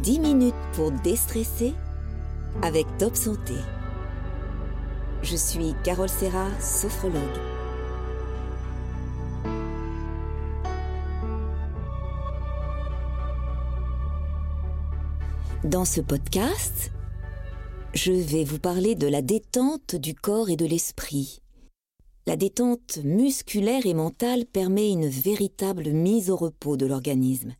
10 minutes pour déstresser avec Top Santé. Je suis Carole Serra, sophrologue. Dans ce podcast, je vais vous parler de la détente du corps et de l'esprit. La détente musculaire et mentale permet une véritable mise au repos de l'organisme.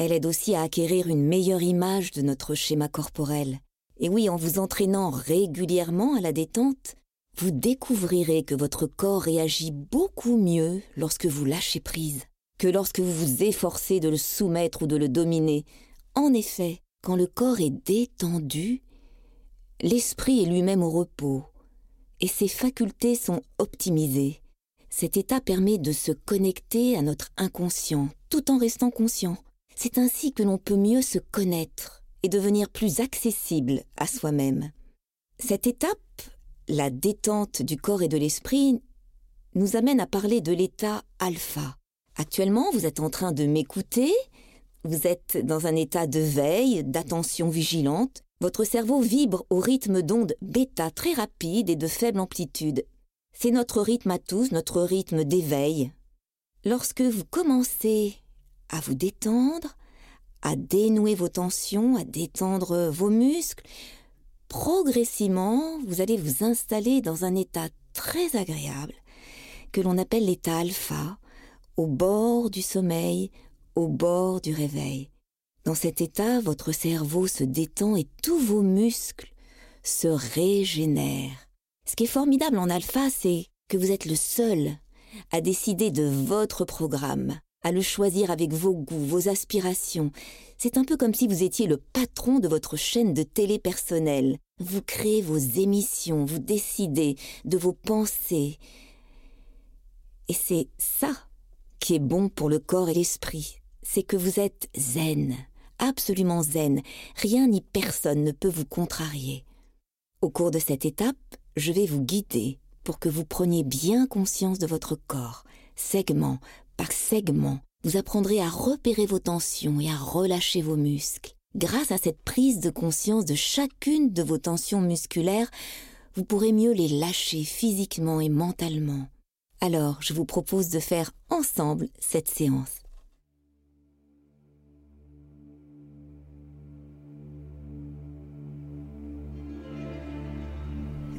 Elle aide aussi à acquérir une meilleure image de notre schéma corporel. Et oui, en vous entraînant régulièrement à la détente, vous découvrirez que votre corps réagit beaucoup mieux lorsque vous lâchez prise que lorsque vous vous efforcez de le soumettre ou de le dominer, en effet, quand le corps est détendu, l'esprit est lui-même au repos et ses facultés sont optimisées. Cet état permet de se connecter à notre inconscient tout en restant conscient. C'est ainsi que l'on peut mieux se connaître et devenir plus accessible à soi-même. Cette étape, la détente du corps et de l'esprit, nous amène à parler de l'état alpha. Actuellement, vous êtes en train de m'écouter vous êtes dans un état de veille, d'attention vigilante. Votre cerveau vibre au rythme d'ondes bêta très rapide et de faible amplitude. C'est notre rythme à tous, notre rythme d'éveil. Lorsque vous commencez à vous détendre, à dénouer vos tensions, à détendre vos muscles, progressivement, vous allez vous installer dans un état très agréable que l'on appelle l'état alpha, au bord du sommeil, au bord du réveil. Dans cet état, votre cerveau se détend et tous vos muscles se régénèrent. Ce qui est formidable en alpha, c'est que vous êtes le seul à décider de votre programme, à le choisir avec vos goûts, vos aspirations. C'est un peu comme si vous étiez le patron de votre chaîne de télé personnelle. Vous créez vos émissions, vous décidez de vos pensées. Et c'est ça qui est bon pour le corps et l'esprit c'est que vous êtes zen, absolument zen. Rien ni personne ne peut vous contrarier. Au cours de cette étape, je vais vous guider pour que vous preniez bien conscience de votre corps, segment par segment. Vous apprendrez à repérer vos tensions et à relâcher vos muscles. Grâce à cette prise de conscience de chacune de vos tensions musculaires, vous pourrez mieux les lâcher physiquement et mentalement. Alors, je vous propose de faire ensemble cette séance.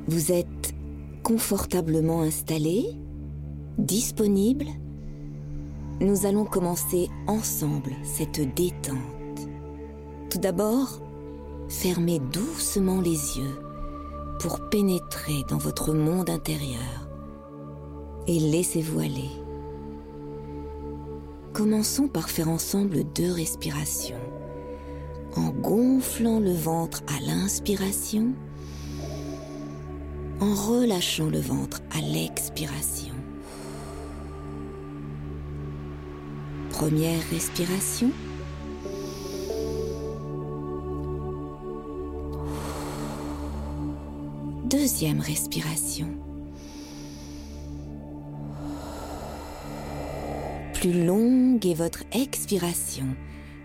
Vous êtes confortablement installé, disponible Nous allons commencer ensemble cette détente. Tout d'abord, fermez doucement les yeux pour pénétrer dans votre monde intérieur et laissez-vous aller. Commençons par faire ensemble deux respirations en gonflant le ventre à l'inspiration en relâchant le ventre à l'expiration. Première respiration. Deuxième respiration. Plus longue est votre expiration,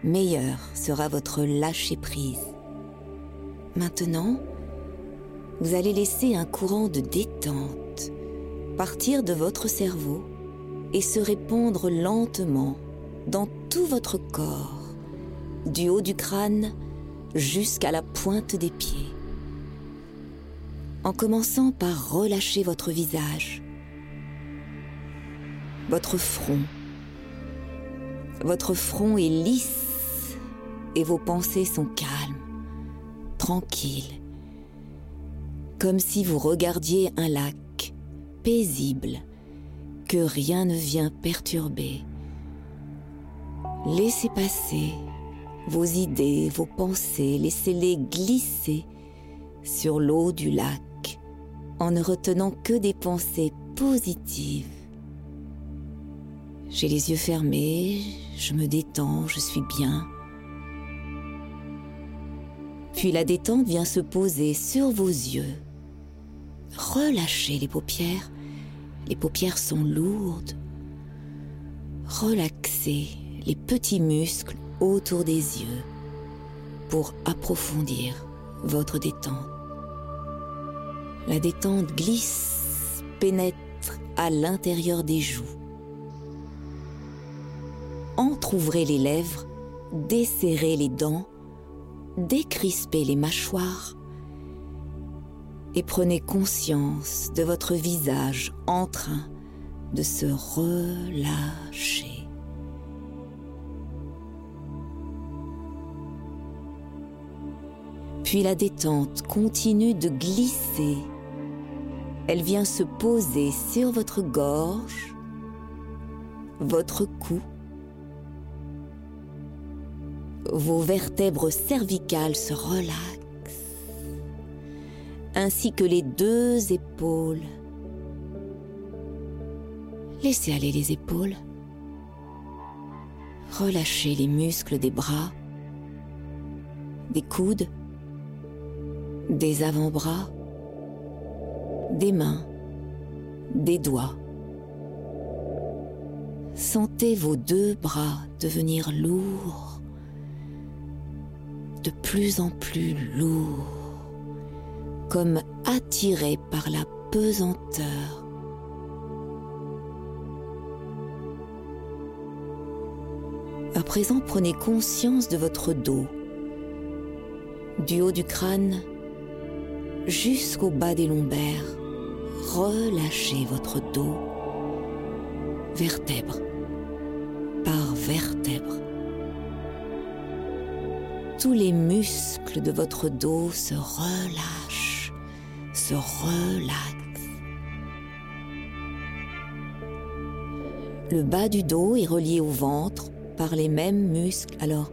meilleure sera votre lâcher prise. Maintenant, vous allez laisser un courant de détente partir de votre cerveau et se répandre lentement dans tout votre corps, du haut du crâne jusqu'à la pointe des pieds. En commençant par relâcher votre visage, votre front. Votre front est lisse et vos pensées sont calmes, tranquilles comme si vous regardiez un lac paisible que rien ne vient perturber. Laissez passer vos idées, vos pensées, laissez-les glisser sur l'eau du lac en ne retenant que des pensées positives. J'ai les yeux fermés, je me détends, je suis bien. Puis la détente vient se poser sur vos yeux relâchez les paupières. Les paupières sont lourdes. Relaxez les petits muscles autour des yeux. pour approfondir votre détente. La détente glisse, pénètre à l'intérieur des joues. Entr'ouvrez les lèvres, desserrez les dents, décrispez les mâchoires et prenez conscience de votre visage en train de se relâcher. La détente continue de glisser. Elle vient se poser sur votre gorge, votre cou, vos vertèbres cervicales se relaxent, ainsi que les deux épaules. Laissez aller les épaules. Relâchez les muscles des bras, des coudes, des avant-bras, des mains, des doigts. Sentez vos deux bras devenir lourds, de plus en plus lourds, comme attirés par la pesanteur. À présent, prenez conscience de votre dos, du haut du crâne jusqu'au bas des lombaires. Relâchez votre dos, vertèbre par vertèbre. Tous les muscles de votre dos se relâchent, se relaxent. Le bas du dos est relié au ventre par les mêmes muscles, alors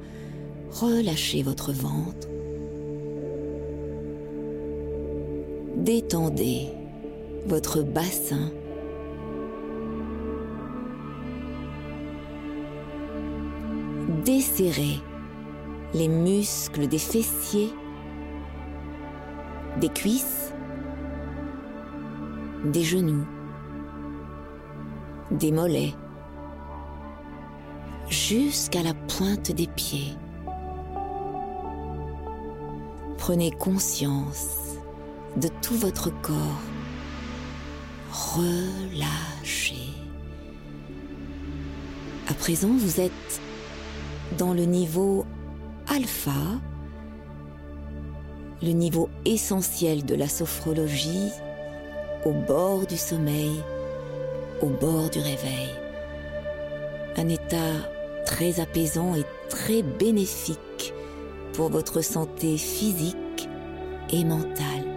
relâchez votre ventre détendez votre bassin. Desserrez les muscles des fessiers, des cuisses, des genoux, des mollets, jusqu'à la pointe des pieds. Prenez conscience de tout votre corps. Relâchez. À présent, vous êtes dans le niveau alpha, le niveau essentiel de la sophrologie, au bord du sommeil, au bord du réveil. Un état très apaisant et très bénéfique pour votre santé physique et mentale.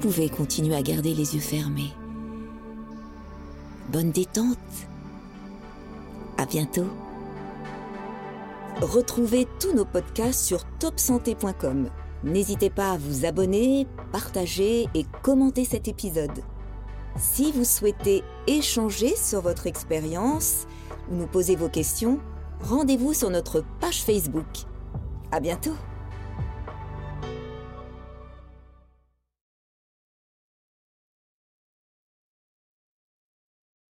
Pouvez continuer à garder les yeux fermés. Bonne détente. À bientôt. Retrouvez tous nos podcasts sur topsanté.com. N'hésitez pas à vous abonner, partager et commenter cet épisode. Si vous souhaitez échanger sur votre expérience ou nous poser vos questions, rendez-vous sur notre page Facebook. À bientôt!